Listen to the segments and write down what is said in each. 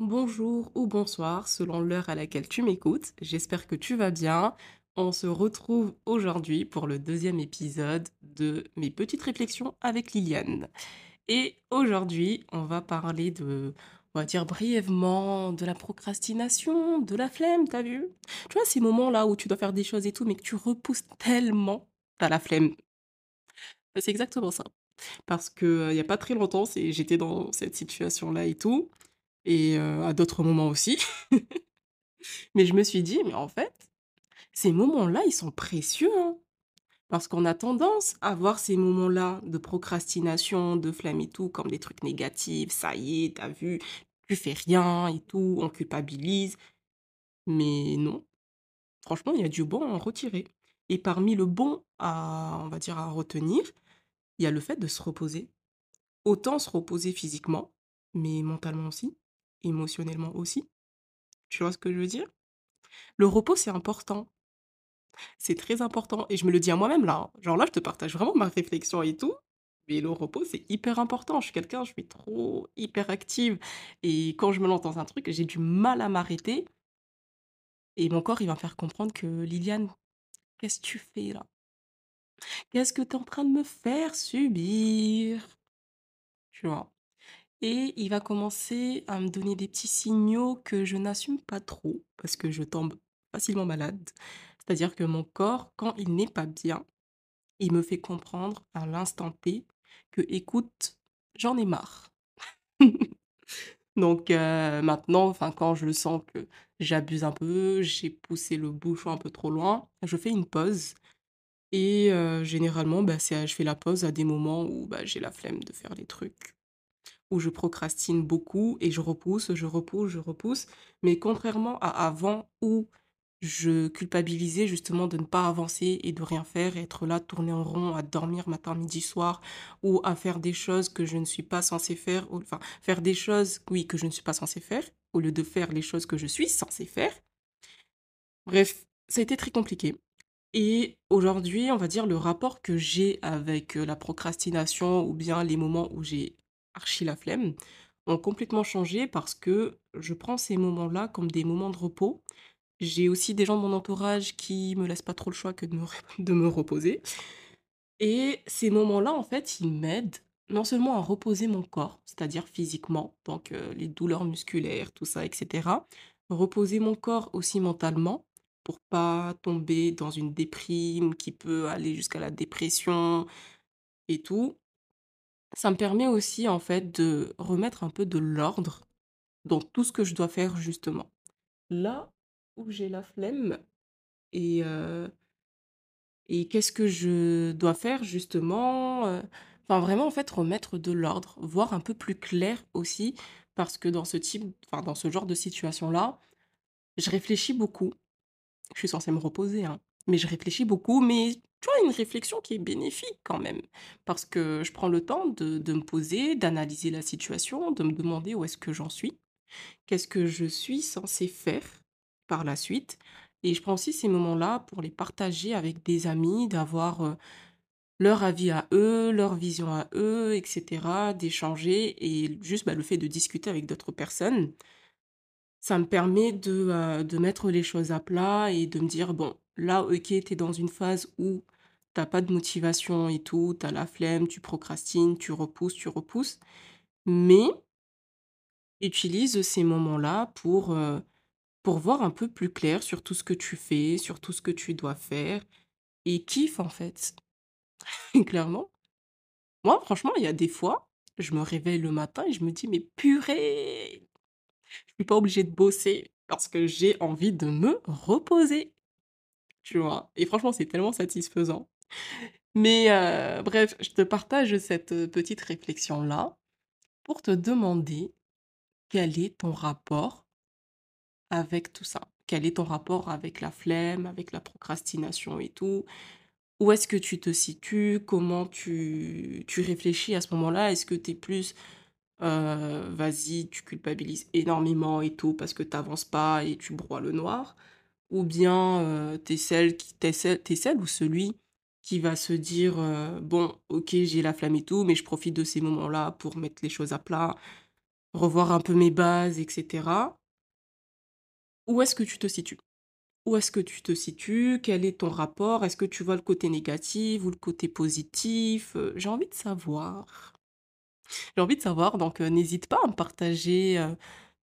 Bonjour ou bonsoir selon l'heure à laquelle tu m'écoutes. J'espère que tu vas bien. On se retrouve aujourd'hui pour le deuxième épisode de mes petites réflexions avec Liliane. Et aujourd'hui, on va parler de, on va dire brièvement, de la procrastination, de la flemme, t'as vu? Tu vois, ces moments-là où tu dois faire des choses et tout, mais que tu repousses tellement, t'as la flemme. C'est exactement ça. Parce que, heu, il a pas très longtemps, j'étais dans cette situation-là et tout et à d'autres moments aussi. Mais je me suis dit: «Mais en fait, ces moments-là, ils sont précieux, hein». Parce qu'on a tendance à voir ces moments-là de procrastination, de flemme et tout comme des trucs négatifs. Ça y est, tu as vu, tu fais rien et tout, on culpabilise. Mais non, franchement, il y a du bon à en retirer. Et parmi le bon à, on va dire, à retenir, il y a le fait de se reposer. Autant se reposer physiquement, mais mentalement aussi, émotionnellement aussi. Tu vois ce que je veux dire? Le repos, c'est important. C'est très important et je me le dis à moi-même là, hein. Genre là, je te partage vraiment ma réflexion et tout, mais le repos, c'est hyper important. Je suis quelqu'un, je suis trop hyperactive et quand je me lance dans un truc, j'ai du mal à m'arrêter et mon corps, il va me faire comprendre que: «Liliane, qu'est-ce que tu fais là? Qu'est-ce que tu es en train de me faire subir?» Tu vois? Et il va commencer à me donner des petits signaux que je n'assume pas trop parce que je tombe facilement malade. C'est-à-dire que mon corps, quand il n'est pas bien, il me fait comprendre à l'instant T que: «Écoute, j'en ai marre». Donc heu, maintenant, enfin, quand je sens que j'abuse un peu, j'ai poussé le bouchon un peu trop loin, je fais une pause et heu, généralement, bah, c'est je fais la pause à des moments où, bah, j'ai la flemme de faire les trucs, où je procrastine beaucoup et je repousse, je repousse, je repousse. Mais contrairement à avant où je culpabilisais justement de ne pas avancer et de rien faire être là, tourner en rond, à dormir matin, midi, soir ou à faire des choses que je ne suis pas censée faire ou enfin, faire des choses, oui, que je ne suis pas censée faire, au lieu de faire les choses que je suis censée faire. Bref, ça a été très compliqué et aujourd'hui, on va dire le rapport que j'ai avec, heu, la procrastination ou bien les moments où j'ai archi la flemme, ont complètement changé parce que je prends ces moments-là comme des moments de repos. J'ai aussi des gens de mon entourage qui me laissent pas trop le choix que de me de me reposer et ces moments-là, en fait, ils m'aident non seulement à reposer mon corps, c'est-à-dire physiquement, donc les douleurs musculaires, tout ça et cetera. Reposer mon corps aussi mentalement pour pas tomber dans une déprime qui peut aller jusqu'à la dépression et tout. Ça me permet aussi, en fait, de remettre un peu de l'ordre dans tout ce que je dois faire justement. Là où j'ai la flemme et et qu'est-ce que je dois faire justement, enfin vraiment en fait remettre de l'ordre, voir un peu plus clair aussi parce que dans ce type enfin dans ce genre de situation-là, je réfléchis beaucoup. Je suis censée me reposer, hein, mais je réfléchis beaucoup, mais tu vois, une réflexion qui est bénéfique quand même. Parce que je prends le temps de me poser, d'analyser la situation, de me demander où est-ce que j'en suis. Qu'est-ce que je suis censée faire par la suite? Et je prends aussi ces moments-là pour les partager avec des amis, d'avoir, leur avis à eux, leur vision à eux et cetera, d'échanger et juste, bah, le fait de discuter avec d'autres personnes ça me permet de, heu, de mettre les choses à plat et de me dire: «Bon, là, OK, tu es dans une phase où tu as pas de motivation et tout, tu as la flemme, tu procrastines, tu repousses, tu repousses, mais utilise ces moments-là pour, heu, pour voir un peu plus clair sur tout ce que tu fais, sur tout ce que tu dois faire et kiffe en fait». Clairement. Moi, franchement, il y a des fois, je me réveille le matin et je me dis: «Mais purée, je suis pas obligée de bosser parce que j'ai envie de me reposer». Tu vois? Et franchement, c'est tellement satisfaisant. Mais heu, bref, je te partage cette, heu, petite réflexion-là pour te demander quel est ton rapport avec tout ça? Quel est ton rapport avec la flemme, avec la procrastination et tout? Où est-ce que tu te situes? Comment tu tu réfléchis à ce moment-là? Est-ce que tu es plus, heu, vas-y, tu culpabilises énormément et tout parce que tu avances pas et tu broies le noir? Ou bien, heu, tu es celle qui tu es celle celle ou celui qui va se dire, heu: «Bon, OK, j'ai la flemme et tout, mais je profite de ces moments-là pour mettre les choses à plat». revoir un peu mes bases et cetera. Où est-ce que tu te situes? Où est-ce que tu te situes? Quel est ton rapport? Est-ce que tu vois le côté négatif ou le côté positif? Heu, j'ai envie de savoir. J'ai envie de savoir, donc heu, n'hésite pas à me partager, heu,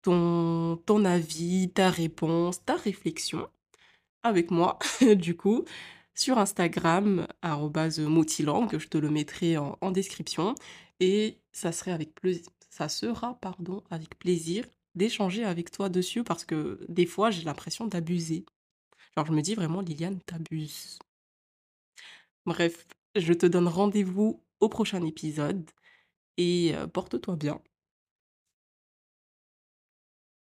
ton avis, ta réponse, ta réflexion avec moi, du coup, sur Instagram, arobase, heu, motilangue, je te le mettrai en description et ça serait avec ça sera, pardon, avec plaisir d'échanger avec toi dessus parce que des fois, j'ai l'impression d'abuser. Genre, je me dis vraiment: «Liliane, tu abuses». Bref, je te donne rendez-vous au prochain épisode et heu, porte-toi bien.